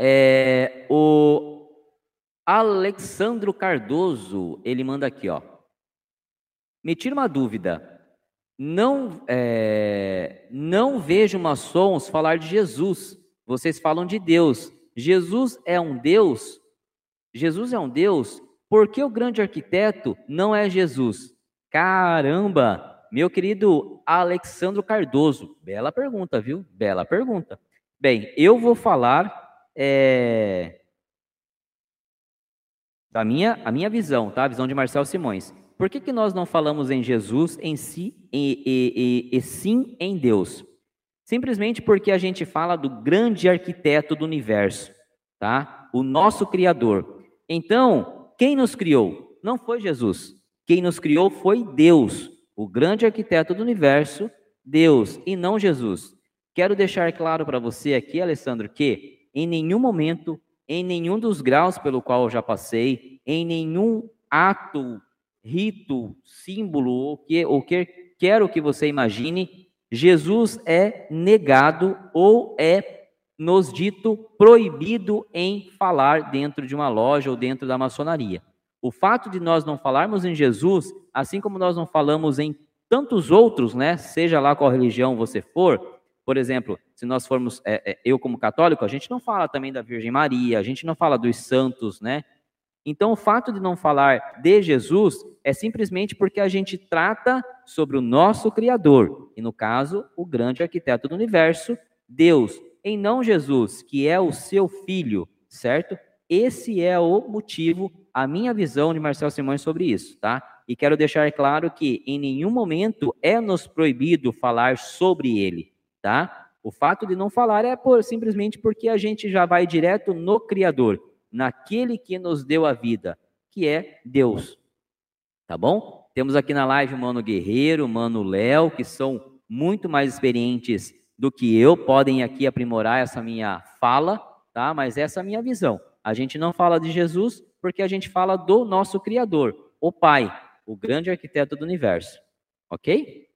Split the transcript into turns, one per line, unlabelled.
É, o Alexandro Cardoso, ele manda aqui, ó. Me tira uma dúvida. Não, é, não vejo maçons falar de Jesus. Vocês falam de Deus. Jesus é um Deus? Jesus é um Deus? Por que o grande arquiteto não é Jesus? Caramba! Meu querido Alexandro Cardoso, bela pergunta, viu? Bela pergunta. Bem, eu vou falar é, da minha, a minha visão, tá? A visão de Marcel Simões. Por que, que nós não falamos em Jesus em si e, e, e, e sim em Deus? Simplesmente porque a gente fala do grande arquiteto do universo, tá? O nosso Criador. Então, quem nos criou? Não foi Jesus. Quem nos criou foi Deus, o grande arquiteto do universo, Deus, e não Jesus. Quero deixar claro para você aqui, Alessandro, que em nenhum momento, em nenhum dos graus pelo qual eu já passei, em nenhum ato rito, símbolo, ou que, ou que quero que você imagine, Jesus é negado ou é nos dito proibido em falar dentro de uma loja ou dentro da maçonaria. O fato de nós não falarmos em Jesus, assim como nós não falamos em tantos outros, né? Seja lá qual religião você for, por exemplo, se nós formos, é, é, eu como católico, a gente não fala também da Virgem Maria, a gente não fala dos santos, né? Então, o fato de não falar de Jesus é simplesmente porque a gente trata sobre o nosso Criador, e no caso, o grande arquiteto do universo, Deus, em não Jesus, que é o seu filho, certo? Esse é o motivo, a minha visão de Marcel Simões sobre isso, tá? E quero deixar claro que em nenhum momento é nos proibido falar sobre ele, tá? O fato de não falar é por, simplesmente porque a gente já vai direto no Criador naquele que nos deu a vida, que é Deus. Tá bom? Temos aqui na live o Mano Guerreiro, o Mano Léo, que são muito mais experientes do que eu, podem aqui aprimorar essa minha fala, tá? Mas essa é a minha visão. A gente não fala de Jesus porque a gente fala do nosso Criador, o Pai, o grande arquiteto do universo. Ok?